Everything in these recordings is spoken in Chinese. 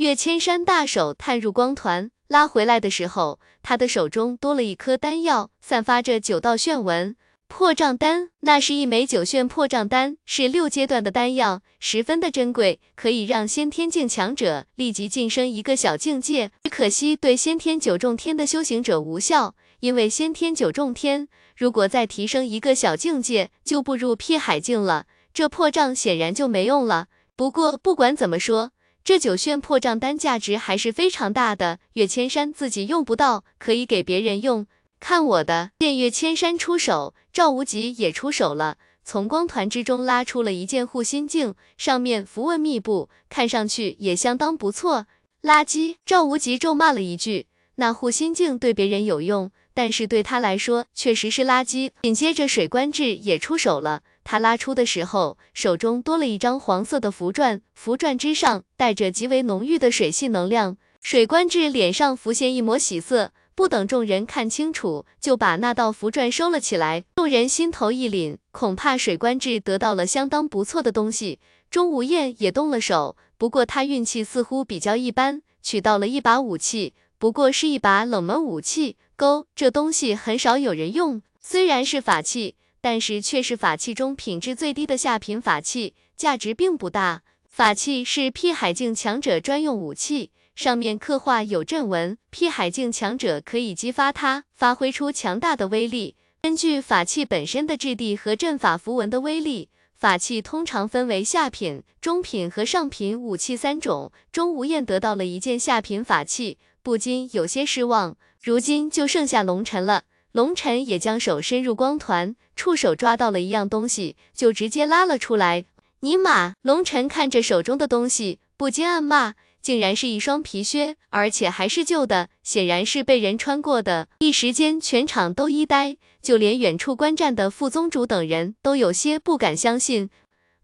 岳千山大手探入光团，拉回来的时候，他的手中多了一颗丹药，散发着九道炫纹。破障丹，那是一枚九炫破障丹，是六阶段的丹药，十分的珍贵，可以让先天境强者立即晋升一个小境界。只可惜对先天九重天的修行者无效，因为先天九重天如果再提升一个小境界，就步入辟海境了，这破障显然就没用了。不过不管怎么说，这九炫破账单价值还是非常大的。岳千山自己用不到，可以给别人用。看我的！见岳千山出手，赵无极也出手了，从光团之中拉出了一件护心镜，上面符文密布，看上去也相当不错。垃圾！赵无极咒骂了一句。那护心镜对别人有用，但是对他来说确实是垃圾。紧接着水官志也出手了，他拉出的时候，手中多了一张黄色的符篆，符篆之上带着极为浓郁的水系能量。水官志脸上浮现一抹喜色。不等众人看清楚，就把那道符篆收了起来。众人心头一凛，恐怕水官志得到了相当不错的东西。钟无艳也动了手，不过他运气似乎比较一般，取到了一把武器，不过是一把冷门武器。勾，这东西很少有人用，虽然是法器，但是却是法器中品质最低的下品法器，价值并不大。法器是辟海境强者专用武器。上面刻画有阵纹，辟海境强者可以激发它，发挥出强大的威力。根据法器本身的质地和阵法符文的威力，法器通常分为下品、中品和上品武器三种。钟无艳得到了一件下品法器，不禁有些失望。如今就剩下龙尘了，龙尘也将手伸入光团，触手抓到了一样东西，就直接拉了出来。尼玛！龙尘看着手中的东西，不禁暗骂。竟然是一双皮靴，而且还是旧的，显然是被人穿过的。一时间，全场都一呆，就连远处观战的副宗主等人都有些不敢相信。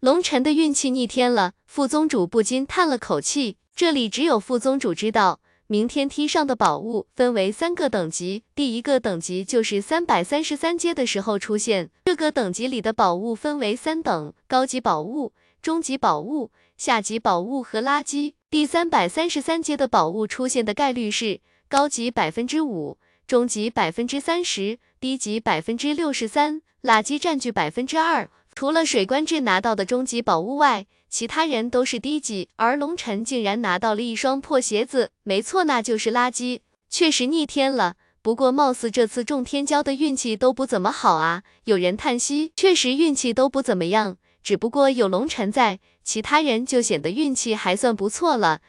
龙尘的运气逆天了，副宗主不禁叹了口气。这里只有副宗主知道，明天梯上的宝物分为三个等级，第一个等级就是三百三十三阶的时候出现。这个等级里的宝物分为三等：高级宝物、中级宝物、下级宝物和垃圾。第三百三十三阶的宝物出现的概率是高级百分之五，中级百分之三十，低级百分之六十三，垃圾占据百分之二。除了水官志拿到的终极宝物外，其他人都是低级，而龙尘竟然拿到了一双破鞋子。没错，那就是垃圾，确实逆天了。不过貌似这次中天骄的运气都不怎么好啊。有人叹息，确实运气都不怎么样。只不过有龙尘在，其他人就显得运气还算不错了。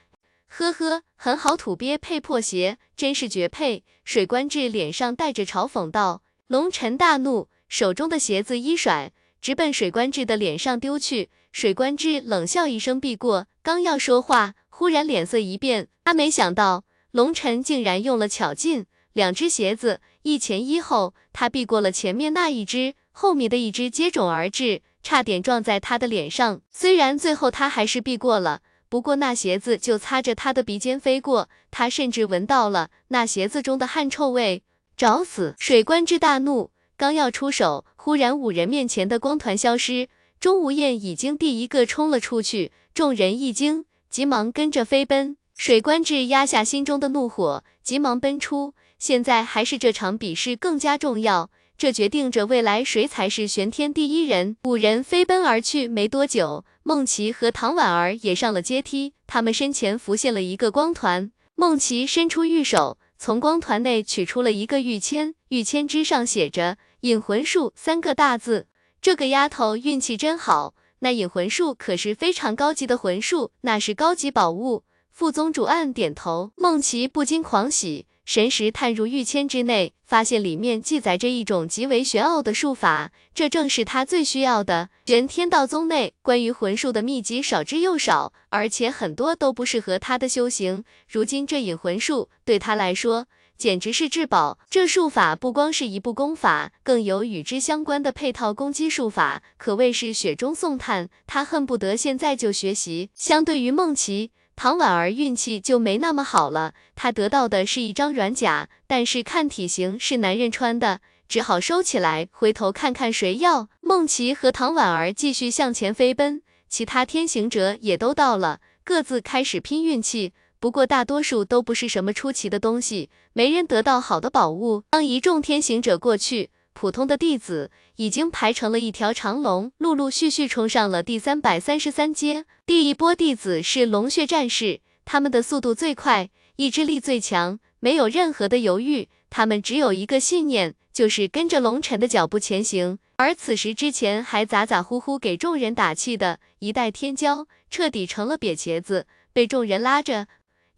呵呵，很好，土鳖配破鞋，真是绝配。水官志脸上带着嘲讽道。龙尘大怒，手中的鞋子一甩，直奔水官志的脸上丢去。水官之冷笑一声避过，刚要说话，忽然脸色一变，他没想到龙尘竟然用了巧劲，两只鞋子一前一后，他避过了前面那一只，后面的一只接踵而至。差点撞在他的脸上，虽然最后他还是避过了，不过那鞋子就擦着他的鼻尖飞过，他甚至闻到了那鞋子中的汗臭味，找死！水官之大怒，刚要出手，忽然五人面前的光团消失，钟无艳已经第一个冲了出去，众人一惊，急忙跟着飞奔。水官志压下心中的怒火，急忙奔出。现在还是这场比试更加重要。这决定着未来谁才是玄天第一人。五人飞奔而去，没多久，孟琪和唐婉儿也上了阶梯，他们身前浮现了一个光团。孟琪伸出玉手，从光团内取出了一个玉签，玉签之上写着“引魂术”三个大字。这个丫头运气真好，那引魂术可是非常高级的魂术，那是高级宝物。副宗主暗点头，孟琪不禁狂喜。神识探入玉签之内，发现里面记载着一种极为玄奥的术法，这正是他最需要的。玄天道宗内关于魂术的秘籍少之又少，而且很多都不适合他的修行。如今这引魂术对他来说简直是至宝。这术法不光是一部功法，更有与之相关的配套攻击术法，可谓是雪中送炭。他恨不得现在就学习。相对于梦琪。唐婉儿运气就没那么好了，她得到的是一张软甲，但是看体型是男人穿的，只好收起来，回头看看谁要。梦琪和唐婉儿继续向前飞奔，其他天行者也都到了，各自开始拼运气。不过大多数都不是什么出奇的东西，没人得到好的宝物。当一众天行者过去，普通的弟子已经排成了一条长龙，陆陆续续冲上了第三百三十三阶。第一波弟子是龙血战士，他们的速度最快，意志力最强，没有任何的犹豫，他们只有一个信念，就是跟着龙尘的脚步前行。而此时之前还咋咋呼呼给众人打气的一代天骄，彻底成了瘪茄子，被众人拉着。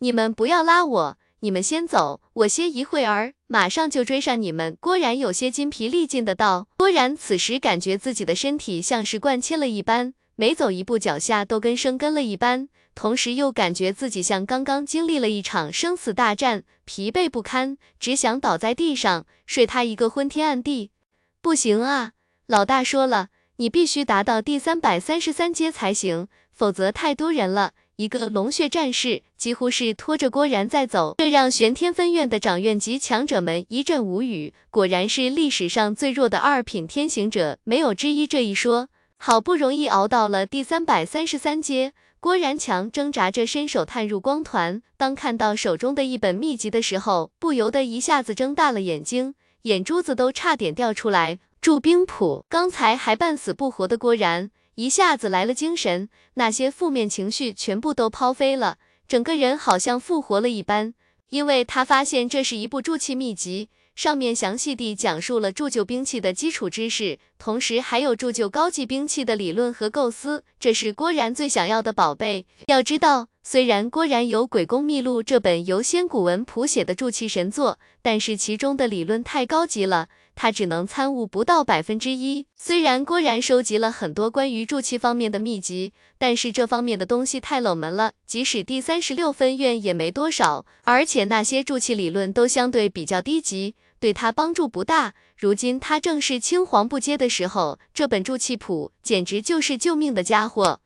你们不要拉我，你们先走，我歇一会儿，马上就追上你们。郭然有些筋疲力尽的道。郭然此时感觉自己的身体像是灌铅了一般，每走一步脚下都跟生根了一般，同时又感觉自己像刚刚经历了一场生死大战，疲惫不堪，只想倒在地上睡他一个昏天暗地。不行啊，老大说了，你必须达到第三百三十三阶才行，否则太多人了。一个龙血战士几乎是拖着郭然在走，这让玄天分院的掌院级强者们一阵无语。果然是历史上最弱的二品天行者，没有之一这一说。好不容易熬到了第三百三十三阶，郭然强挣扎着伸手探入光团，当看到手中的一本秘籍的时候，不由得一下子睁大了眼睛，眼珠子都差点掉出来。铸兵谱，刚才还半死不活的郭然。一下子来了精神，那些负面情绪全部都抛飞了，整个人好像复活了一般。因为他发现这是一部铸器秘籍，上面详细地讲述了铸就兵器的基础知识，同时还有铸就高级兵器的理论和构思。这是郭然最想要的宝贝。要知道，虽然郭然有《鬼宫秘录》这本由仙古文谱写的铸器神作，但是其中的理论太高级了。他只能参悟不到百分之一。虽然郭然收集了很多关于铸器方面的秘籍，但是这方面的东西太冷门了，即使第三十六分院也没多少。而且那些铸器理论都相对比较低级，对他帮助不大。如今他正是青黄不接的时候，这本铸气谱简直就是救命的家伙。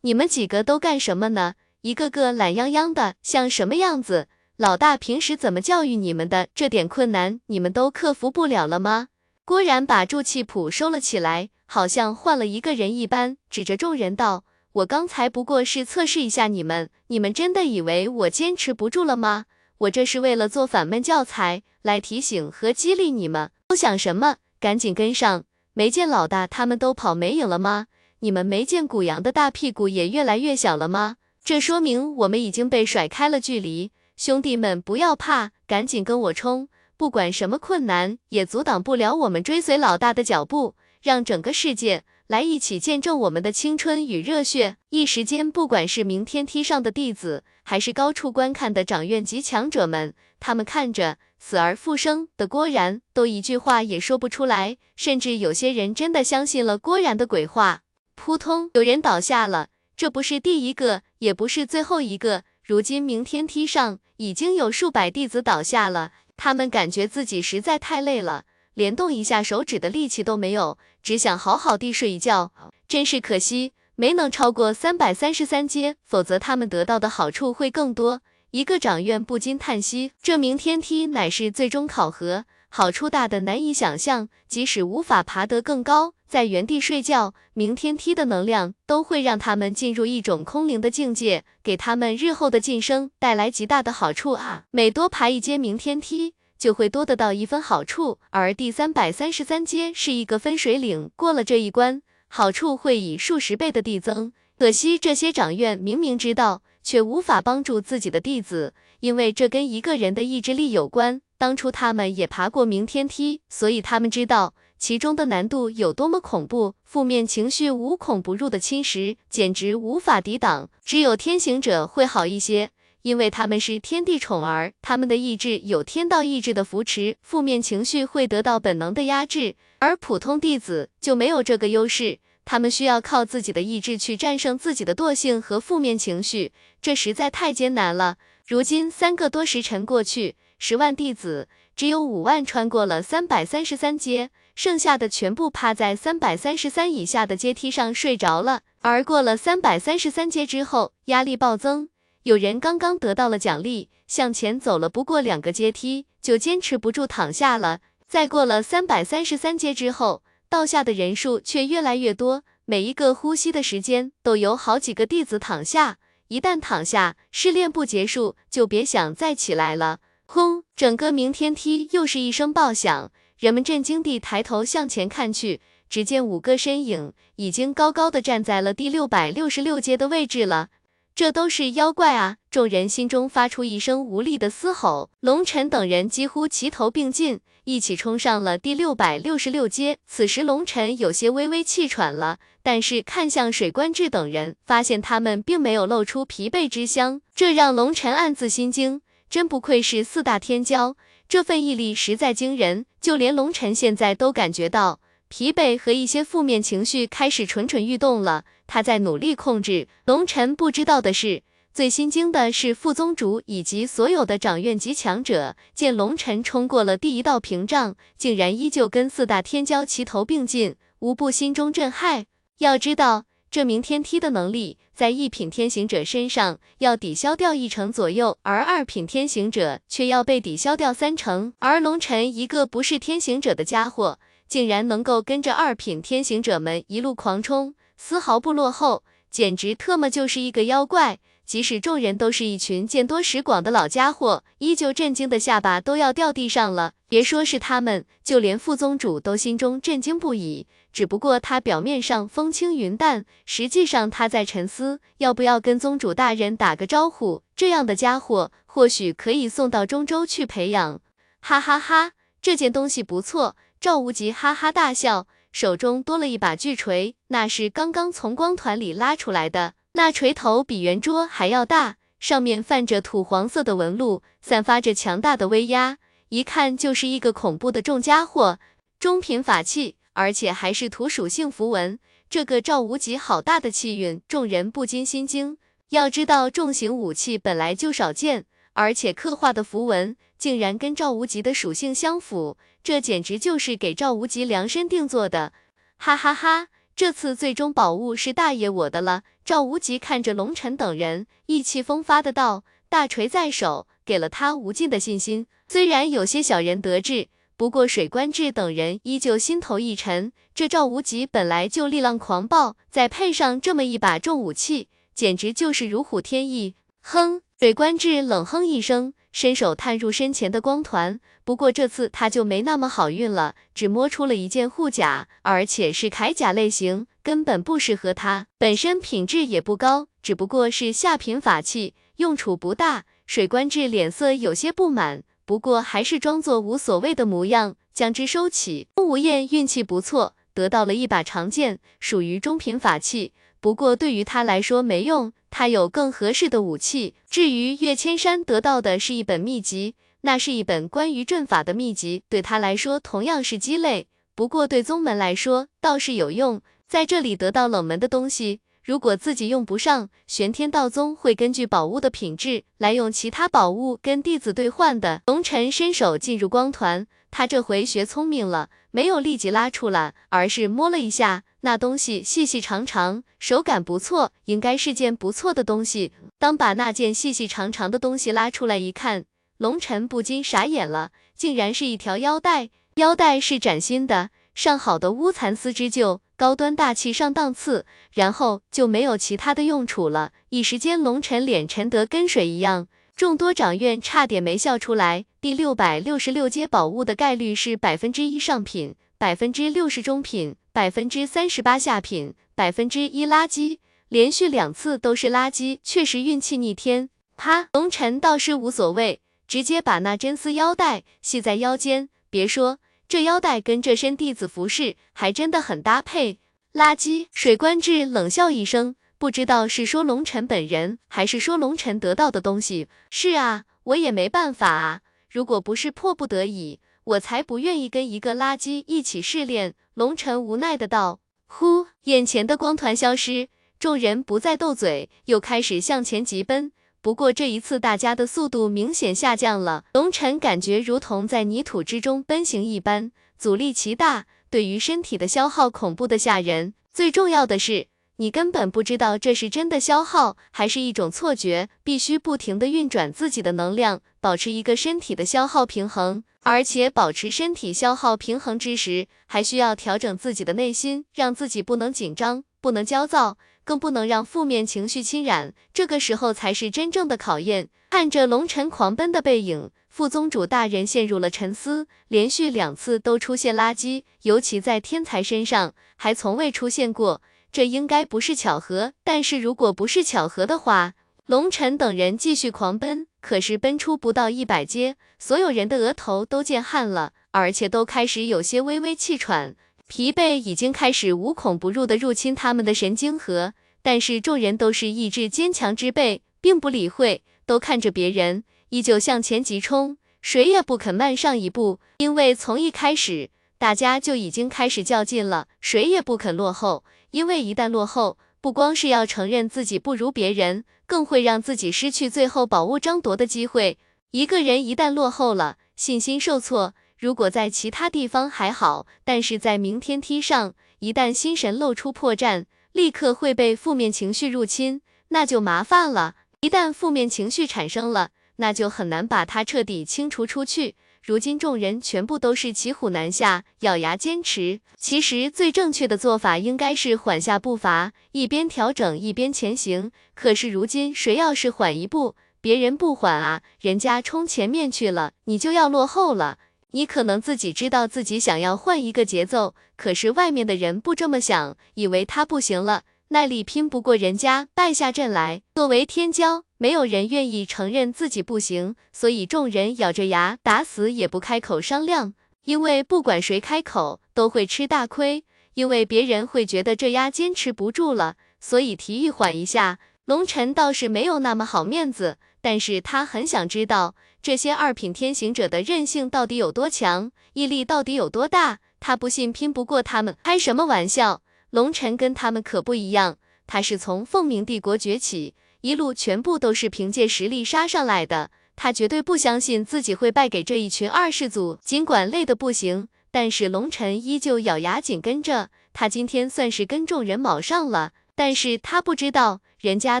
你们几个都干什么呢？一个个懒洋洋的，像什么样子？老大平时怎么教育你们的？这点困难你们都克服不了了吗？郭然把铸器谱收了起来，好像换了一个人一般，指着众人道：“我刚才不过是测试一下你们，你们真的以为我坚持不住了吗？我这是为了做反面教材，来提醒和激励你们。都想什么？赶紧跟上！没见老大他们都跑没影了吗？你们没见古阳的大屁股也越来越小了吗？这说明我们已经被甩开了距离。”兄弟们，不要怕，赶紧跟我冲！不管什么困难，也阻挡不了我们追随老大的脚步。让整个世界来一起见证我们的青春与热血！一时间，不管是明天梯上的弟子，还是高处观看的掌院级强者们，他们看着死而复生的郭然，都一句话也说不出来，甚至有些人真的相信了郭然的鬼话。扑通，有人倒下了，这不是第一个，也不是最后一个。如今明天梯上已经有数百弟子倒下了，他们感觉自己实在太累了，连动一下手指的力气都没有，只想好好地睡一觉。真是可惜，没能超过三百三十三阶，否则他们得到的好处会更多。一个掌院不禁叹息，这明天梯乃是最终考核。好处大的难以想象，即使无法爬得更高，在原地睡觉，明天梯的能量都会让他们进入一种空灵的境界，给他们日后的晋升带来极大的好处啊！每多爬一阶明天梯，就会多得到一分好处，而第三百三十三阶是一个分水岭，过了这一关，好处会以数十倍的递增。可惜这些掌院明明知道，却无法帮助自己的弟子，因为这跟一个人的意志力有关。当初他们也爬过明天梯，所以他们知道其中的难度有多么恐怖。负面情绪无孔不入的侵蚀，简直无法抵挡。只有天行者会好一些，因为他们是天地宠儿，他们的意志有天道意志的扶持，负面情绪会得到本能的压制。而普通弟子就没有这个优势，他们需要靠自己的意志去战胜自己的惰性和负面情绪，这实在太艰难了。如今三个多时辰过去。十万弟子，只有五万穿过了三百三十三阶，剩下的全部趴在三百三十三以下的阶梯上睡着了。而过了三百三十三阶之后，压力暴增，有人刚刚得到了奖励，向前走了不过两个阶梯，就坚持不住躺下了。再过了三百三十三阶之后，倒下的人数却越来越多，每一个呼吸的时间都有好几个弟子躺下。一旦躺下，试炼不结束，就别想再起来了。轰！整个明天梯又是一声爆响，人们震惊地抬头向前看去，只见五个身影已经高高的站在了第六百六十六阶的位置了。这都是妖怪啊！众人心中发出一声无力的嘶吼。龙尘等人几乎齐头并进，一起冲上了第六百六十六阶。此时龙尘有些微微气喘了，但是看向水官志等人，发现他们并没有露出疲惫之相，这让龙尘暗自心惊。真不愧是四大天骄，这份毅力实在惊人。就连龙尘现在都感觉到。疲惫和一些负面情绪开始蠢蠢欲动了，他在努力控制。龙尘不知道的是，最心惊的是副宗主以及所有的掌院级强者，见龙尘冲过了第一道屏障，竟然依旧跟四大天骄齐头并进，无不心中震撼。要知道，这名天梯的能力，在一品天行者身上要抵消掉一成左右，而二品天行者却要被抵消掉三成，而龙尘一个不是天行者的家伙。竟然能够跟着二品天行者们一路狂冲，丝毫不落后，简直特么就是一个妖怪。即使众人都是一群见多识广的老家伙，依旧震惊的下巴都要掉地上了。别说是他们，就连副宗主都心中震惊不已。只不过他表面上风轻云淡，实际上他在沉思，要不要跟宗主大人打个招呼。这样的家伙，或许可以送到中州去培养。哈哈哈，这件东西不错。赵无极哈哈大笑，手中多了一把巨锤，那是刚刚从光团里拉出来的。那锤头比圆桌还要大，上面泛着土黄色的纹路，散发着强大的威压，一看就是一个恐怖的重家伙。中品法器，而且还是土属性符文，这个赵无极好大的气运，众人不禁心惊。要知道，重型武器本来就少见，而且刻画的符文竟然跟赵无极的属性相符。这简直就是给赵无极量身定做的，哈哈哈！这次最终宝物是大爷我的了。赵无极看着龙尘等人，意气风发的道：“大锤在手，给了他无尽的信心。虽然有些小人得志，不过水官志等人依旧心头一沉。这赵无极本来就力浪狂暴，再配上这么一把重武器，简直就是如虎添翼。”哼！水官志冷哼一声。伸手探入身前的光团，不过这次他就没那么好运了，只摸出了一件护甲，而且是铠甲类型，根本不适合他，本身品质也不高，只不过是下品法器，用处不大。水官志脸色有些不满，不过还是装作无所谓的模样，将之收起。风无厌运气不错，得到了一把长剑，属于中品法器，不过对于他来说没用。他有更合适的武器。至于岳千山得到的是一本秘籍，那是一本关于阵法的秘籍，对他来说同样是鸡肋。不过对宗门来说倒是有用，在这里得到冷门的东西，如果自己用不上，玄天道宗会根据宝物的品质来用其他宝物跟弟子兑换的。龙尘伸手进入光团，他这回学聪明了，没有立即拉出来，而是摸了一下。那东西细细长长，手感不错，应该是件不错的东西。当把那件细细长长的东西拉出来一看，龙尘不禁傻眼了，竟然是一条腰带。腰带是崭新的，上好的乌蚕丝织就，高端大气上档次。然后就没有其他的用处了。一时间，龙尘脸沉得跟水一样，众多掌院差点没笑出来。第六百六十六阶宝物的概率是百分之一上品，百分之六十中品。百分之三十八下品，百分之一垃圾，连续两次都是垃圾，确实运气逆天。哈，龙尘倒是无所谓，直接把那真丝腰带系在腰间。别说，这腰带跟这身弟子服饰还真的很搭配。垃圾，水官志冷笑一声，不知道是说龙尘本人，还是说龙尘得到的东西。是啊，我也没办法啊，如果不是迫不得已。我才不愿意跟一个垃圾一起试炼。龙尘无奈的道。呼，眼前的光团消失，众人不再斗嘴，又开始向前疾奔。不过这一次，大家的速度明显下降了。龙尘感觉如同在泥土之中奔行一般，阻力极大，对于身体的消耗恐怖的吓人。最重要的是。你根本不知道这是真的消耗，还是一种错觉，必须不停的运转自己的能量，保持一个身体的消耗平衡。而且保持身体消耗平衡之时，还需要调整自己的内心，让自己不能紧张，不能焦躁。更不能让负面情绪侵染，这个时候才是真正的考验。看着龙晨狂奔的背影，副宗主大人陷入了沉思。连续两次都出现垃圾，尤其在天才身上还从未出现过，这应该不是巧合。但是如果不是巧合的话，龙晨等人继续狂奔，可是奔出不到一百阶，所有人的额头都见汗了，而且都开始有些微微气喘，疲惫已经开始无孔不入的入侵他们的神经核。但是众人都是意志坚强之辈，并不理会。都看着别人，依旧向前急冲，谁也不肯慢上一步，因为从一开始，大家就已经开始较劲了，谁也不肯落后，因为一旦落后，不光是要承认自己不如别人，更会让自己失去最后宝物争夺的机会。一个人一旦落后了，信心受挫，如果在其他地方还好，但是在明天梯上，一旦心神露出破绽，立刻会被负面情绪入侵，那就麻烦了。一旦负面情绪产生了，那就很难把它彻底清除出去。如今众人全部都是骑虎难下，咬牙坚持。其实最正确的做法应该是缓下步伐，一边调整一边前行。可是如今谁要是缓一步，别人不缓啊，人家冲前面去了，你就要落后了。你可能自己知道自己想要换一个节奏，可是外面的人不这么想，以为他不行了。耐力拼不过人家，败下阵来。作为天骄，没有人愿意承认自己不行，所以众人咬着牙，打死也不开口商量。因为不管谁开口，都会吃大亏，因为别人会觉得这丫坚持不住了，所以提议缓一下。龙晨倒是没有那么好面子，但是他很想知道这些二品天行者的韧性到底有多强，毅力到底有多大。他不信拼不过他们，开什么玩笑？龙晨跟他们可不一样，他是从凤鸣帝国崛起，一路全部都是凭借实力杀上来的，他绝对不相信自己会败给这一群二世祖。尽管累得不行，但是龙晨依旧咬牙紧跟着。他今天算是跟众人卯上了，但是他不知道人家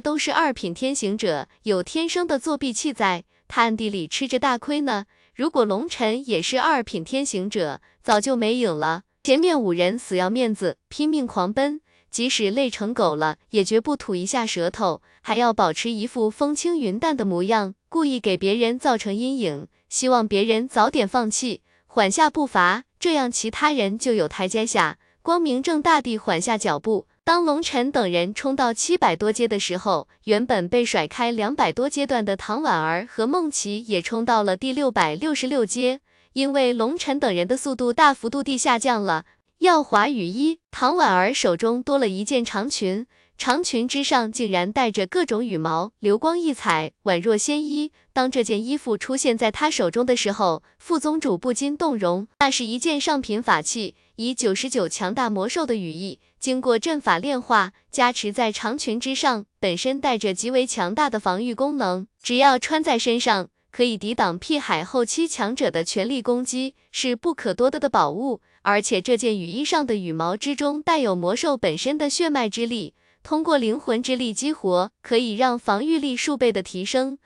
都是二品天行者，有天生的作弊器在，他暗地里吃着大亏呢。如果龙晨也是二品天行者，早就没影了。前面五人死要面子，拼命狂奔，即使累成狗了，也绝不吐一下舌头，还要保持一副风轻云淡的模样，故意给别人造成阴影，希望别人早点放弃，缓下步伐，这样其他人就有台阶下，光明正大地缓下脚步。当龙晨等人冲到七百多阶的时候，原本被甩开两百多阶段的唐婉儿和孟琪也冲到了第六百六十六阶。因为龙晨等人的速度大幅度地下降了，耀华雨衣，唐婉儿手中多了一件长裙，长裙之上竟然带着各种羽毛，流光溢彩，宛若仙衣。当这件衣服出现在他手中的时候，副宗主不禁动容。那是一件上品法器，以九十九强大魔兽的羽翼，经过阵法炼化，加持在长裙之上，本身带着极为强大的防御功能，只要穿在身上。可以抵挡辟海后期强者的全力攻击，是不可多得的宝物。而且这件羽衣上的羽毛之中带有魔兽本身的血脉之力，通过灵魂之力激活，可以让防御力数倍的提升。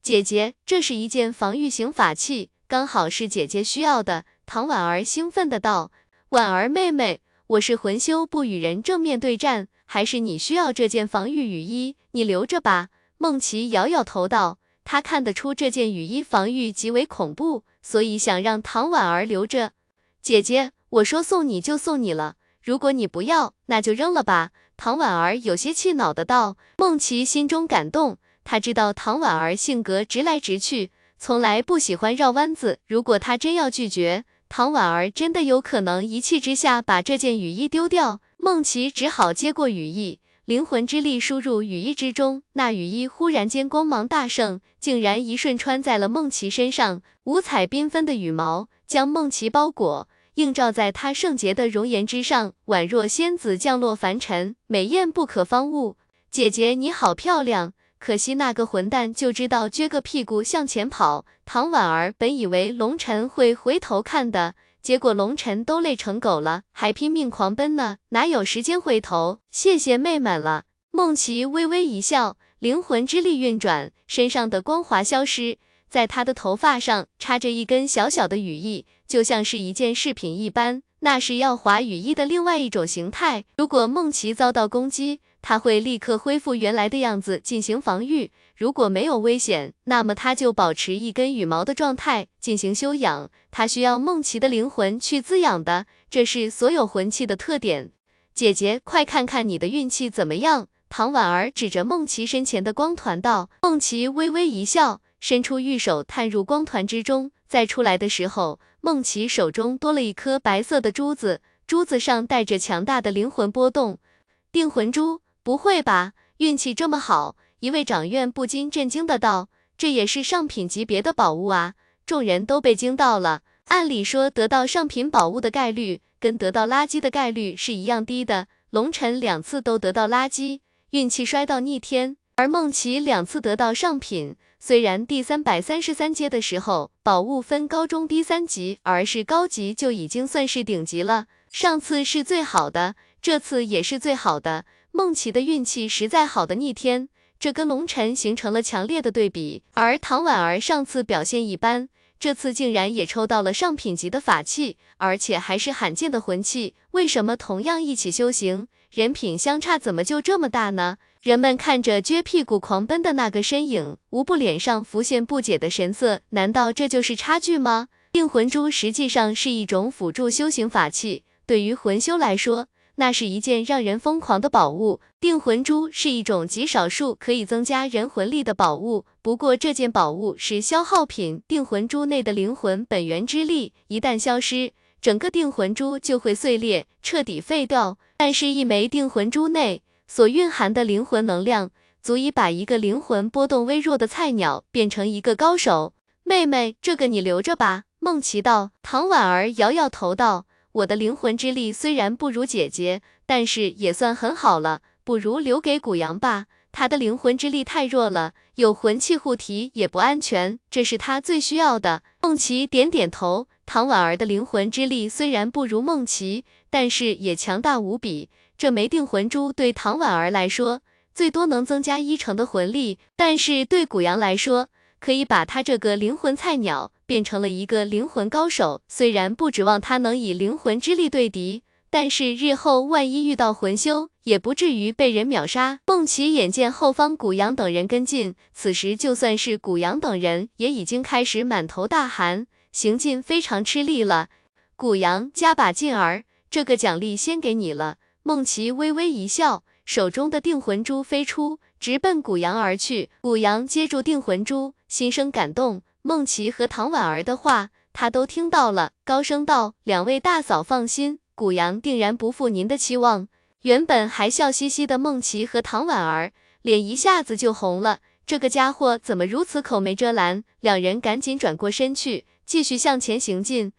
姐姐，这是一件防御型法器，刚好是姐姐需要的。唐婉儿兴奋的道：“婉儿妹妹，我是魂修不与人正面对战，还是你需要这件防御雨衣？你留着吧。”梦琪摇摇头道。他看得出这件雨衣防御极为恐怖，所以想让唐婉儿留着。姐姐，我说送你就送你了，如果你不要，那就扔了吧。唐婉儿有些气恼的道。孟琪心中感动，他知道唐婉儿性格直来直去，从来不喜欢绕弯子。如果他真要拒绝，唐婉儿真的有可能一气之下把这件雨衣丢掉。孟琪只好接过雨衣。灵魂之力输入羽衣之中，那羽衣忽然间光芒大盛，竟然一瞬穿在了梦琪身上。五彩缤纷的羽毛将梦琪包裹，映照在她圣洁的容颜之上，宛若仙子降落凡尘，美艳不可方物。姐姐你好漂亮，可惜那个混蛋就知道撅个屁股向前跑。唐婉儿本以为龙晨会回头看的。结果龙晨都累成狗了，还拼命狂奔呢，哪有时间回头？谢谢妹们了。梦琪微微一笑，灵魂之力运转，身上的光华消失，在她的头发上插着一根小小的羽翼，就像是一件饰品一般。那是耀华羽翼的另外一种形态。如果梦琪遭到攻击，他会立刻恢复原来的样子进行防御。如果没有危险，那么他就保持一根羽毛的状态进行修养。他需要梦琪的灵魂去滋养的，这是所有魂器的特点。姐姐，快看看你的运气怎么样？唐婉儿指着梦琪身前的光团道。梦琪微微一笑，伸出玉手探入光团之中。再出来的时候，梦琪手中多了一颗白色的珠子，珠子上带着强大的灵魂波动。定魂珠？不会吧，运气这么好？一位掌院不禁震惊的道：“这也是上品级别的宝物啊！”众人都被惊到了。按理说，得到上品宝物的概率跟得到垃圾的概率是一样低的。龙晨两次都得到垃圾，运气衰到逆天，而梦琪两次得到上品。虽然第三百三十三阶的时候，宝物分高中低三级，而是高级就已经算是顶级了。上次是最好的，这次也是最好的。梦琪的运气实在好的逆天，这跟龙晨形成了强烈的对比。而唐婉儿上次表现一般，这次竟然也抽到了上品级的法器，而且还是罕见的魂器。为什么同样一起修行，人品相差怎么就这么大呢？人们看着撅屁股狂奔的那个身影，无不脸上浮现不解的神色。难道这就是差距吗？定魂珠实际上是一种辅助修行法器，对于魂修来说，那是一件让人疯狂的宝物。定魂珠是一种极少数可以增加人魂力的宝物，不过这件宝物是消耗品。定魂珠内的灵魂本源之力一旦消失，整个定魂珠就会碎裂，彻底废掉。但是，一枚定魂珠内所蕴含的灵魂能量，足以把一个灵魂波动微弱的菜鸟变成一个高手。妹妹，这个你留着吧。梦琪道。唐婉儿摇摇头道：“我的灵魂之力虽然不如姐姐，但是也算很好了，不如留给古阳吧。他的灵魂之力太弱了，有魂器护体也不安全，这是他最需要的。”梦琪点点头。唐婉儿的灵魂之力虽然不如梦琪，但是也强大无比。这枚定魂珠对唐婉儿来说，最多能增加一成的魂力，但是对古阳来说，可以把他这个灵魂菜鸟变成了一个灵魂高手。虽然不指望他能以灵魂之力对敌，但是日后万一遇到魂修，也不至于被人秒杀。梦琪眼见后方古阳等人跟进，此时就算是古阳等人，也已经开始满头大汗，行进非常吃力了。古阳，加把劲儿，这个奖励先给你了。梦琪微微一笑，手中的定魂珠飞出，直奔古阳而去。古阳接住定魂珠，心生感动。梦琪和唐婉儿的话，他都听到了，高声道：“两位大嫂放心，谷阳定然不负您的期望。”原本还笑嘻嘻的梦琪和唐婉儿，脸一下子就红了。这个家伙怎么如此口没遮拦？两人赶紧转过身去，继续向前行进。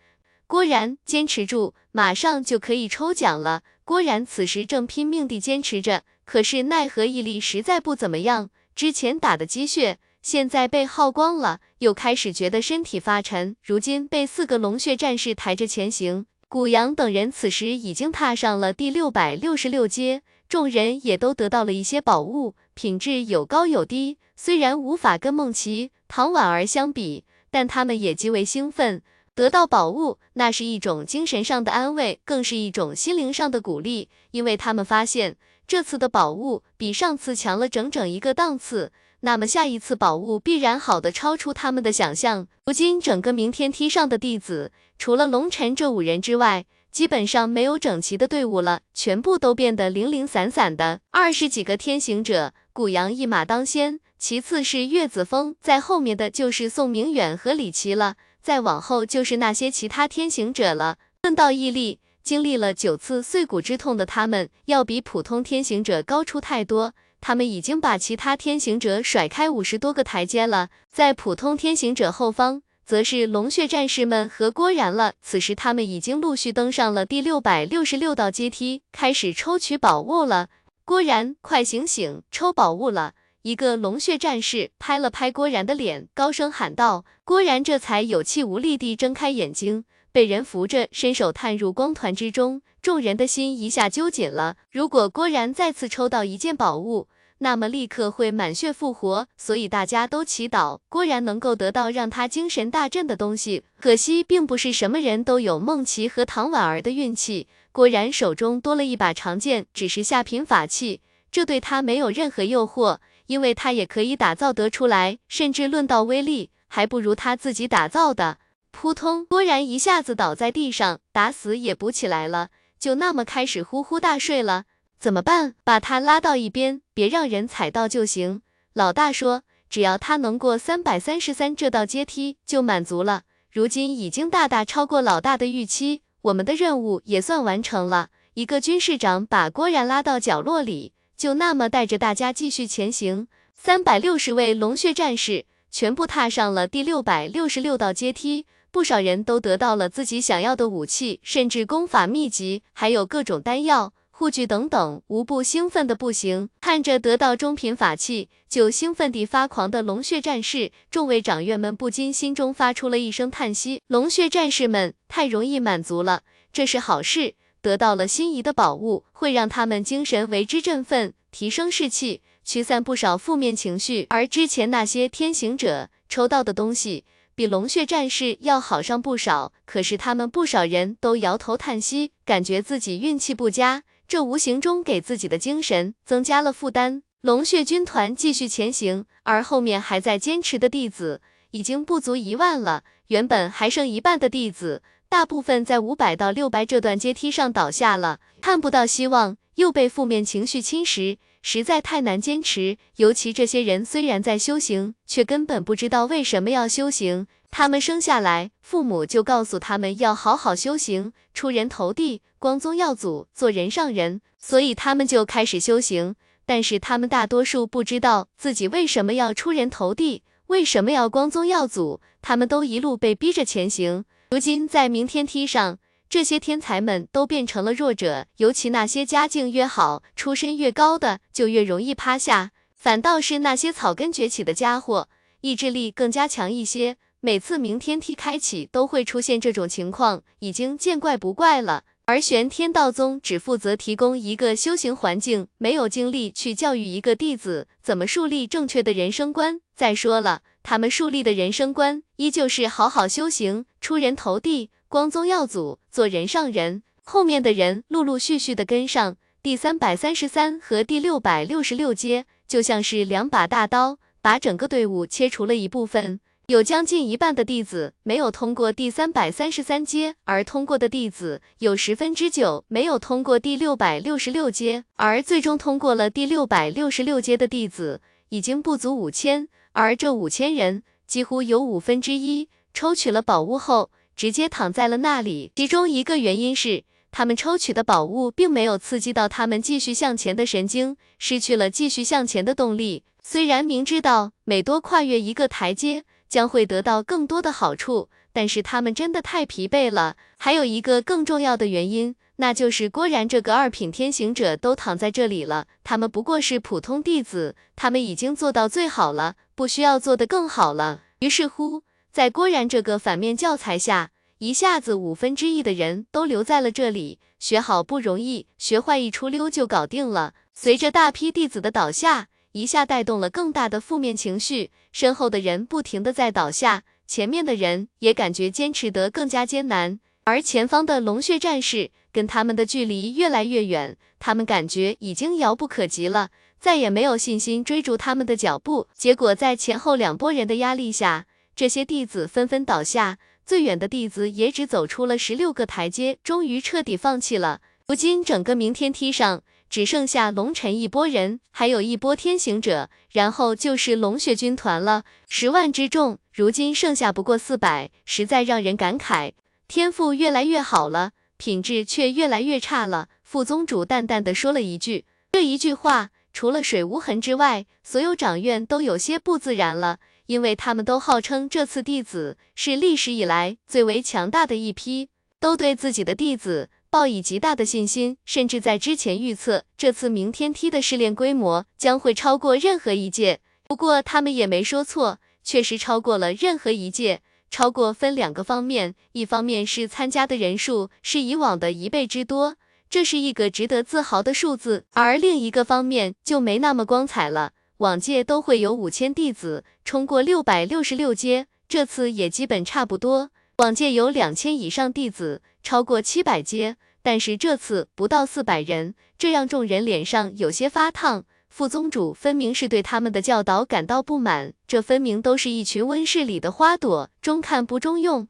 郭然，坚持住，马上就可以抽奖了。郭然此时正拼命地坚持着，可是奈何毅力实在不怎么样。之前打的鸡血，现在被耗光了，又开始觉得身体发沉。如今被四个龙血战士抬着前行，古阳等人此时已经踏上了第六百六十六阶，众人也都得到了一些宝物，品质有高有低。虽然无法跟梦琪、唐婉儿相比，但他们也极为兴奋。得到宝物，那是一种精神上的安慰，更是一种心灵上的鼓励，因为他们发现这次的宝物比上次强了整整一个档次，那么下一次宝物必然好的超出他们的想象。如今整个明天梯上的弟子，除了龙晨这五人之外，基本上没有整齐的队伍了，全部都变得零零散散的。二十几个天行者，古阳一马当先，其次是岳子峰，在后面的就是宋明远和李琦了。再往后就是那些其他天行者了。论到毅力，经历了九次碎骨之痛的他们，要比普通天行者高出太多。他们已经把其他天行者甩开五十多个台阶了。在普通天行者后方，则是龙血战士们和郭然了。此时他们已经陆续登上了第六百六十六道阶梯，开始抽取宝物了。郭然，快醒醒，抽宝物了！一个龙血战士拍了拍郭然的脸，高声喊道：“郭然这才有气无力地睁开眼睛，被人扶着，伸手探入光团之中。众人的心一下揪紧了。如果郭然再次抽到一件宝物，那么立刻会满血复活。所以大家都祈祷郭然能够得到让他精神大振的东西。可惜，并不是什么人都有梦琪和唐婉儿的运气。郭然手中多了一把长剑，只是下品法器。”这对他没有任何诱惑，因为他也可以打造得出来，甚至论到威力，还不如他自己打造的。扑通，郭然一下子倒在地上，打死也不起来了，就那么开始呼呼大睡了。怎么办？把他拉到一边，别让人踩到就行。老大说，只要他能过三百三十三这道阶梯，就满足了。如今已经大大超过老大的预期，我们的任务也算完成了。一个军士长把郭然拉到角落里，就那么带着大家继续前行。三百六十位龙血战士全部踏上了第六百六十六道阶梯。不少人都得到了自己想要的武器，甚至功法秘籍，还有各种丹药、护具等等，无不兴奋的不行。看着得到中品法器就兴奋地发狂的龙血战士，众位长院们不禁心中发出了一声叹息。龙血战士们太容易满足了，这是好事，得到了心仪的宝物，会让他们精神为之振奋，提升士气，驱散不少负面情绪。而之前那些天行者抽到的东西。比龙血战士要好上不少，可是他们不少人都摇头叹息，感觉自己运气不佳，这无形中给自己的精神增加了负担。龙血军团继续前行，而后面还在坚持的弟子已经不足一万了，原本还剩一半的弟子，大部分在五百到六百这段阶梯上倒下了，看不到希望，又被负面情绪侵蚀。实在太难坚持，尤其这些人虽然在修行，却根本不知道为什么要修行。他们生下来，父母就告诉他们要好好修行，出人头地，光宗耀祖，做人上人，所以他们就开始修行。但是他们大多数不知道自己为什么要出人头地，为什么要光宗耀祖，他们都一路被逼着前行。如今在明天梯上。这些天才们都变成了弱者，尤其那些家境越好、出身越高的，就越容易趴下。反倒是那些草根崛起的家伙，意志力更加强一些。每次明天梯开启，都会出现这种情况，已经见怪不怪了。而玄天道宗只负责提供一个修行环境，没有精力去教育一个弟子怎么树立正确的人生观。再说了，他们树立的人生观，依旧是好好修行，出人头地。光宗耀祖，做人上人，后面的人陆陆续续的跟上。第三百三十三和第六百六十六阶，就像是两把大刀，把整个队伍切除了一部分。有将近一半的弟子没有通过第三百三十三阶，而通过的弟子有十分之九没有通过第六百六十六阶，而最终通过了第六百六十六阶的弟子已经不足五千，而这五千人几乎有五分之一抽取了宝物后。直接躺在了那里。其中一个原因是，他们抽取的宝物并没有刺激到他们继续向前的神经，失去了继续向前的动力。虽然明知道每多跨越一个台阶，将会得到更多的好处，但是他们真的太疲惫了。还有一个更重要的原因，那就是郭然这个二品天行者都躺在这里了，他们不过是普通弟子，他们已经做到最好了，不需要做得更好了。于是乎。在郭然这个反面教材下，一下子五分之一的人都留在了这里，学好不容易，学坏一出溜就搞定了。随着大批弟子的倒下，一下带动了更大的负面情绪，身后的人不停的在倒下，前面的人也感觉坚持得更加艰难，而前方的龙血战士跟他们的距离越来越远，他们感觉已经遥不可及了，再也没有信心追逐他们的脚步。结果在前后两拨人的压力下。这些弟子纷纷倒下，最远的弟子也只走出了十六个台阶，终于彻底放弃了。如今整个明天梯上只剩下龙尘一波人，还有一波天行者，然后就是龙血军团了。十万之众，如今剩下不过四百，实在让人感慨。天赋越来越好了，品质却越来越差了。副宗主淡淡的说了一句，这一句话除了水无痕之外，所有掌院都有些不自然了。因为他们都号称这次弟子是历史以来最为强大的一批，都对自己的弟子抱以极大的信心，甚至在之前预测这次明天梯的试炼规模将会超过任何一届。不过他们也没说错，确实超过了任何一届。超过分两个方面，一方面是参加的人数是以往的一倍之多，这是一个值得自豪的数字；而另一个方面就没那么光彩了。往届都会有五千弟子冲过六百六十六阶，这次也基本差不多。往届有两千以上弟子超过七百阶，但是这次不到四百人，这让众人脸上有些发烫。副宗主分明是对他们的教导感到不满，这分明都是一群温室里的花朵，中看不中用。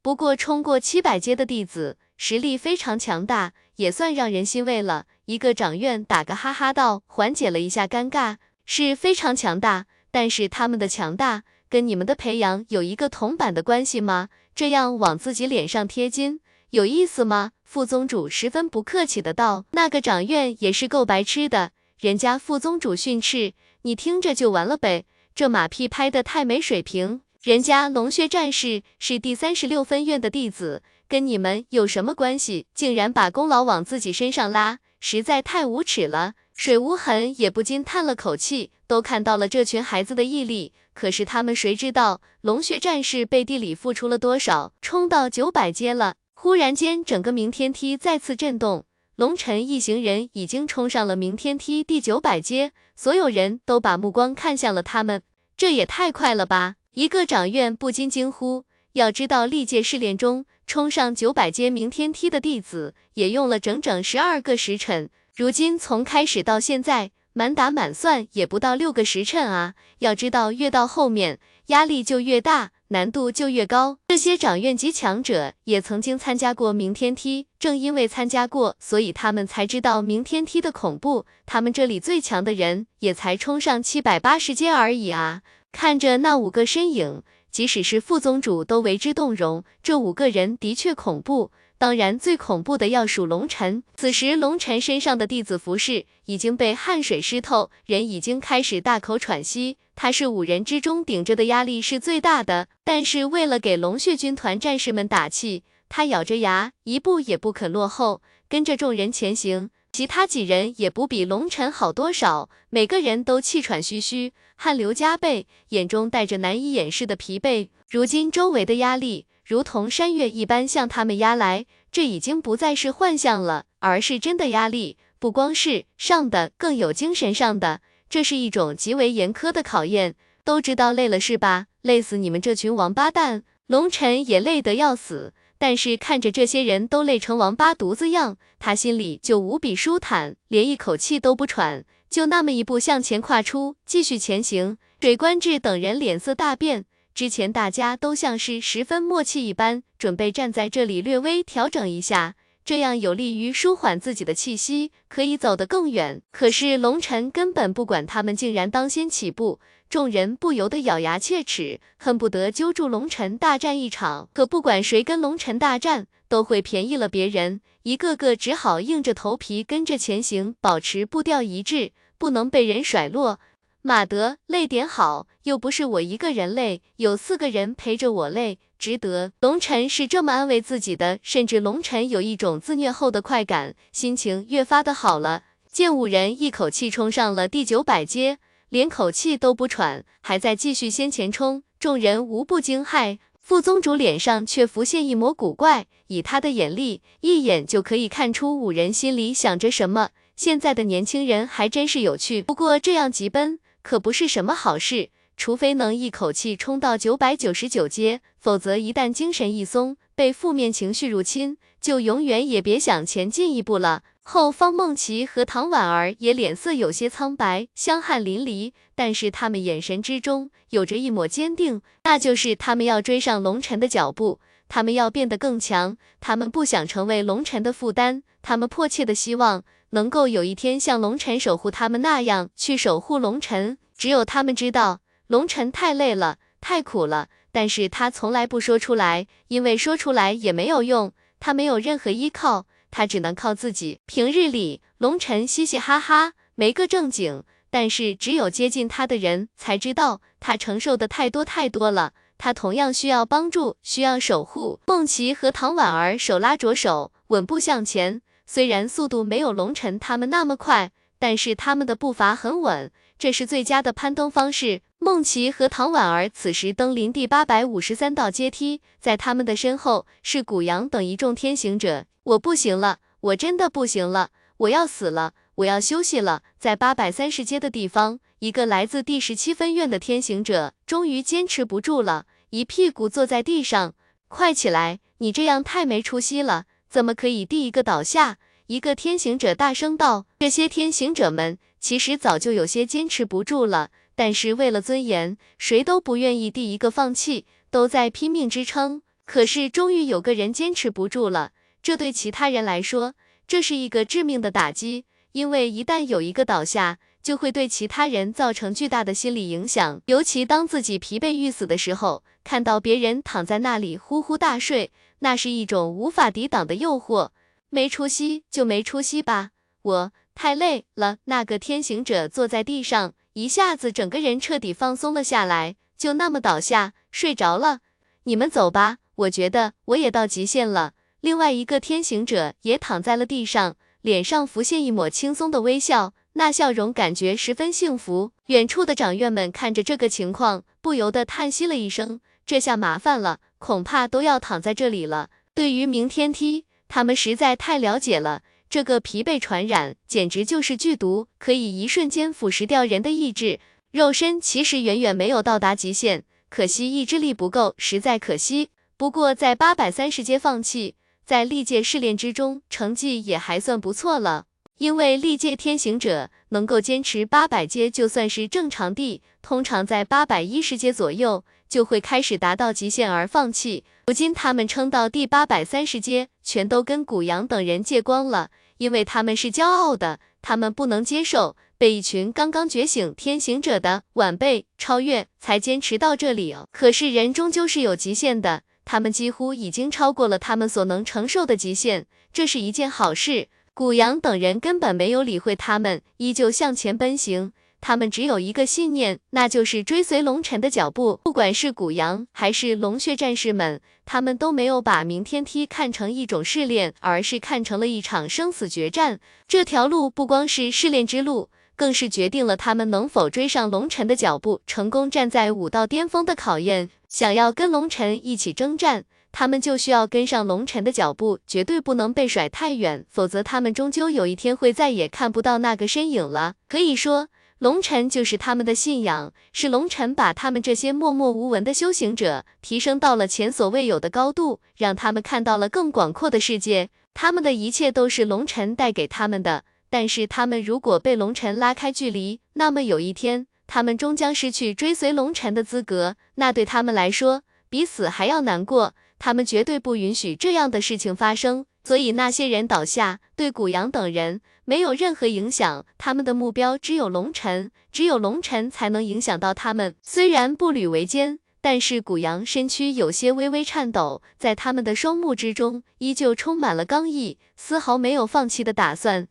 不过冲过七百阶的弟子，实力非常强大，也算让人欣慰了。一个掌院打个哈哈道，缓解了一下尴尬，是非常强大，但是他们的强大跟你们的培养有一个铜板的关系吗？这样往自己脸上贴金，有意思吗？副宗主十分不客气的道，那个掌院也是够白痴的。人家副宗主训斥，你听着就完了呗，这马屁拍的太没水平。人家龙血战士是第三十六分院的弟子，跟你们有什么关系？竟然把功劳往自己身上拉，实在太无耻了。水无痕也不禁叹了口气，都看到了这群孩子的毅力，可是他们谁知道龙血战士背地里付出了多少？冲到九百阶了，忽然间整个明天梯再次震动。龙尘一行人已经冲上了明天梯第九百阶，所有人都把目光看向了他们。这也太快了吧！一个掌院不禁惊呼。要知道，历届试炼中冲上九百阶明天梯的弟子，也用了整整十二个时辰。如今从开始到现在，满打满算也不到六个时辰啊！要知道，越到后面压力就越大。难度就越高。这些掌院级强者也曾经参加过明天梯，正因为参加过，所以他们才知道明天梯的恐怖。他们这里最强的人也才冲上七百八十阶而已啊！看着那五个身影，即使是副宗主都为之动容。这五个人的确恐怖。当然，最恐怖的要数龙尘。此时，龙尘身上的弟子服饰已经被汗水湿透，人已经开始大口喘息。他是五人之中顶着的压力是最大的，但是为了给龙血军团战士们打气，他咬着牙，一步也不肯落后，跟着众人前行。其他几人也不比龙尘好多少，每个人都气喘吁吁，汗流浃背，眼中带着难以掩饰的疲惫。如今，周围的压力。如同山岳一般向他们压来，这已经不再是幻象了，而是真的压力。不光是上的，更有精神上的，这是一种极为严苛的考验。都知道累了是吧？累死你们这群王八蛋！龙尘也累得要死，但是看着这些人都累成王八犊子样，他心里就无比舒坦，连一口气都不喘，就那么一步向前跨出，继续前行。水官志等人脸色大变。之前大家都像是十分默契一般，准备站在这里略微调整一下，这样有利于舒缓自己的气息，可以走得更远。可是龙尘根本不管他们，竟然当先起步，众人不由得咬牙切齿，恨不得揪住龙尘大战一场。可不管谁跟龙尘大战，都会便宜了别人，一个个只好硬着头皮跟着前行，保持步调一致，不能被人甩落。马德，累点好，又不是我一个人累，有四个人陪着我累，值得。龙尘是这么安慰自己的，甚至龙尘有一种自虐后的快感，心情越发的好了。见五人一口气冲上了第九百阶，连口气都不喘，还在继续先前冲，众人无不惊骇。副宗主脸上却浮现一抹古怪，以他的眼力，一眼就可以看出五人心里想着什么。现在的年轻人还真是有趣，不过这样急奔。可不是什么好事，除非能一口气冲到九百九十九阶，否则一旦精神一松，被负面情绪入侵，就永远也别想前进一步了。后方梦琪和唐婉儿也脸色有些苍白，香汗淋漓，但是他们眼神之中有着一抹坚定，那就是他们要追上龙尘的脚步，他们要变得更强，他们不想成为龙尘的负担，他们迫切的希望。能够有一天像龙尘守护他们那样去守护龙尘，只有他们知道，龙尘太累了，太苦了，但是他从来不说出来，因为说出来也没有用，他没有任何依靠，他只能靠自己。平日里，龙尘嘻嘻哈哈，没个正经，但是只有接近他的人才知道，他承受的太多太多了，他同样需要帮助，需要守护。梦琪和唐婉儿手拉着手，稳步向前。虽然速度没有龙尘他们那么快，但是他们的步伐很稳，这是最佳的攀登方式。梦琪和唐婉儿此时登临第八百五十三道阶梯，在他们的身后是古阳等一众天行者。我不行了，我真的不行了，我要死了，我要休息了。在八百三十阶的地方，一个来自第十七分院的天行者终于坚持不住了，一屁股坐在地上。快起来，你这样太没出息了。怎么可以第一个倒下？一个天行者大声道：“这些天行者们其实早就有些坚持不住了，但是为了尊严，谁都不愿意第一个放弃，都在拼命支撑。可是终于有个人坚持不住了，这对其他人来说，这是一个致命的打击，因为一旦有一个倒下，就会对其他人造成巨大的心理影响。尤其当自己疲惫欲死的时候，看到别人躺在那里呼呼大睡，那是一种无法抵挡的诱惑。”没出息就没出息吧，我太累了。那个天行者坐在地上，一下子整个人彻底放松了下来，就那么倒下睡着了。你们走吧，我觉得我也到极限了。另外一个天行者也躺在了地上，脸上浮现一抹轻松的微笑，那笑容感觉十分幸福。远处的长院们看着这个情况，不由得叹息了一声，这下麻烦了，恐怕都要躺在这里了。对于明天梯。他们实在太了解了，这个疲惫传染简直就是剧毒，可以一瞬间腐蚀掉人的意志。肉身其实远远没有到达极限，可惜意志力不够，实在可惜。不过在八百三十阶放弃，在历届试炼之中，成绩也还算不错了。因为历届天行者能够坚持八百阶，就算是正常地，通常在八百一十阶左右。就会开始达到极限而放弃。如今他们撑到第八百三十阶，全都跟古阳等人借光了，因为他们是骄傲的，他们不能接受被一群刚刚觉醒天行者的晚辈超越，才坚持到这里。可是人终究是有极限的，他们几乎已经超过了他们所能承受的极限，这是一件好事。古阳等人根本没有理会他们，依旧向前奔行。他们只有一个信念，那就是追随龙尘的脚步。不管是古阳还是龙血战士们，他们都没有把明天梯看成一种试炼，而是看成了一场生死决战。这条路不光是试炼之路，更是决定了他们能否追上龙尘的脚步，成功站在武道巅峰的考验。想要跟龙尘一起征战，他们就需要跟上龙尘的脚步，绝对不能被甩太远，否则他们终究有一天会再也看不到那个身影了。可以说。龙尘就是他们的信仰，是龙尘把他们这些默默无闻的修行者提升到了前所未有的高度，让他们看到了更广阔的世界。他们的一切都是龙尘带给他们的，但是他们如果被龙尘拉开距离，那么有一天他们终将失去追随龙尘的资格，那对他们来说比死还要难过。他们绝对不允许这样的事情发生。所以那些人倒下，对古阳等人没有任何影响。他们的目标只有龙尘，只有龙尘才能影响到他们。虽然步履维艰，但是古阳身躯有些微微颤抖，在他们的双目之中依旧充满了刚毅，丝毫没有放弃的打算。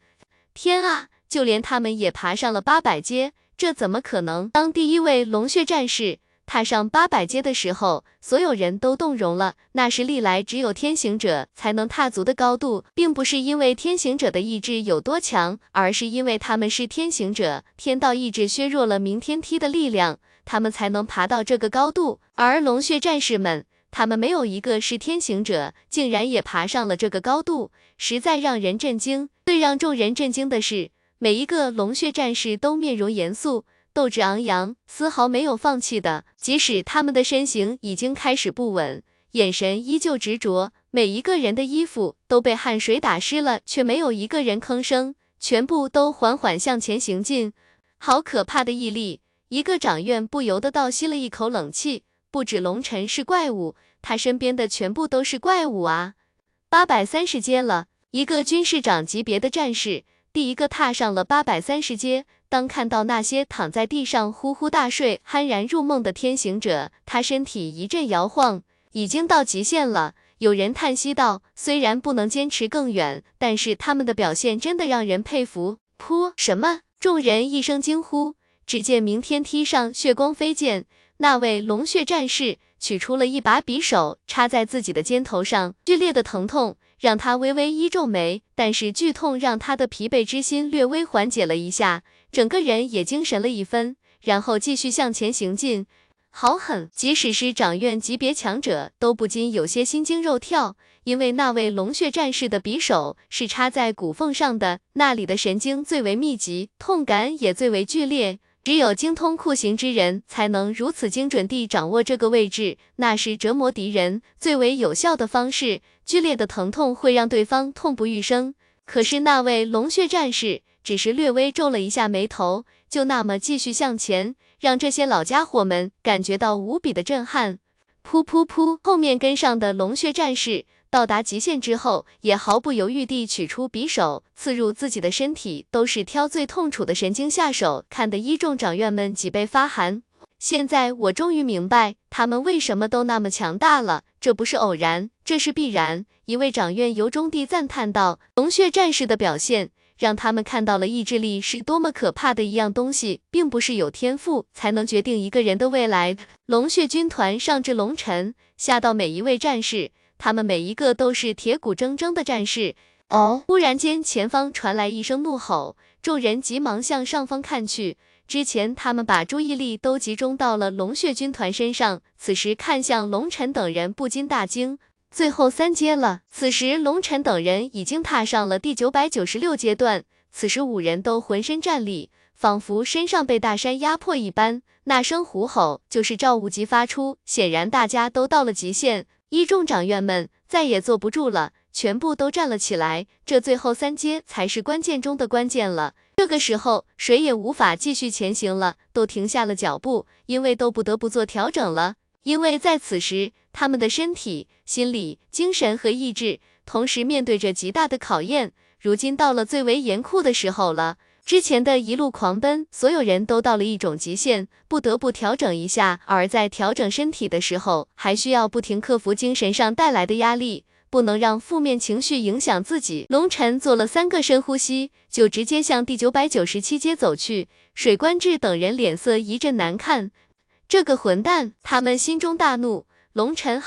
天啊，就连他们也爬上了八百阶，这怎么可能？当第一位龙血战士。踏上八百阶的时候，所有人都动容了。那是历来只有天行者才能踏足的高度，并不是因为天行者的意志有多强，而是因为他们是天行者，天道意志削弱了明天梯的力量，他们才能爬到这个高度。而龙血战士们，他们没有一个是天行者，竟然也爬上了这个高度，实在让人震惊。最让众人震惊的是，每一个龙血战士都面容严肃。斗志昂扬，丝毫没有放弃的。即使他们的身形已经开始不稳，眼神依旧执着。每一个人的衣服都被汗水打湿了，却没有一个人吭声，全部都缓缓向前行进。好可怕的毅力！一个长院不由得倒吸了一口冷气。不止龙尘是怪物，他身边的全部都是怪物啊！八百三十阶了，一个军士长级别的战士，第一个踏上了八百三十阶。当看到那些躺在地上呼呼大睡、酣然入梦的天行者，他身体一阵摇晃，已经到极限了。有人叹息道：“虽然不能坚持更远，但是他们的表现真的让人佩服。”噗！什么？众人一声惊呼。只见明天梯上血光飞溅，那位龙血战士取出了一把匕首，插在自己的肩头上，剧烈的疼痛。让他微微一皱眉，但是剧痛让他的疲惫之心略微缓解了一下，整个人也精神了一分，然后继续向前行进。好狠！即使是掌院级别强者都不禁有些心惊肉跳，因为那位龙血战士的匕首是插在骨缝上的，那里的神经最为密集，痛感也最为剧烈。只有精通酷刑之人，才能如此精准地掌握这个位置，那是折磨敌人最为有效的方式。剧烈的疼痛会让对方痛不欲生。可是那位龙血战士只是略微皱了一下眉头，就那么继续向前，让这些老家伙们感觉到无比的震撼。噗噗噗，后面跟上的龙血战士。到达极限之后，也毫不犹豫地取出匕首，刺入自己的身体，都是挑最痛楚的神经下手，看得一众长院们脊背发寒。现在我终于明白，他们为什么都那么强大了，这不是偶然，这是必然。一位长院由衷地赞叹道：“龙血战士的表现，让他们看到了意志力是多么可怕的一样东西，并不是有天赋才能决定一个人的未来。”龙血军团上至龙尘，下到每一位战士。他们每一个都是铁骨铮铮的战士。哦，忽然间，前方传来一声怒吼，众人急忙向上方看去。之前他们把注意力都集中到了龙血军团身上，此时看向龙尘等人，不禁大惊。最后三阶了。此时龙尘等人已经踏上了第九百九十六阶段。此时五人都浑身战栗，仿佛身上被大山压迫一般。那声虎吼就是赵无极发出，显然大家都到了极限。一众长院们再也坐不住了，全部都站了起来。这最后三阶才是关键中的关键了。这个时候，谁也无法继续前行了，都停下了脚步，因为都不得不做调整了。因为在此时，他们的身体、心理、精神和意志同时面对着极大的考验。如今到了最为严酷的时候了。之前的一路狂奔，所有人都到了一种极限，不得不调整一下。而在调整身体的时候，还需要不停克服精神上带来的压力，不能让负面情绪影响自己。龙晨做了三个深呼吸，就直接向第九百九十七阶走去。水官志等人脸色一阵难看，这个混蛋，他们心中大怒。龙晨。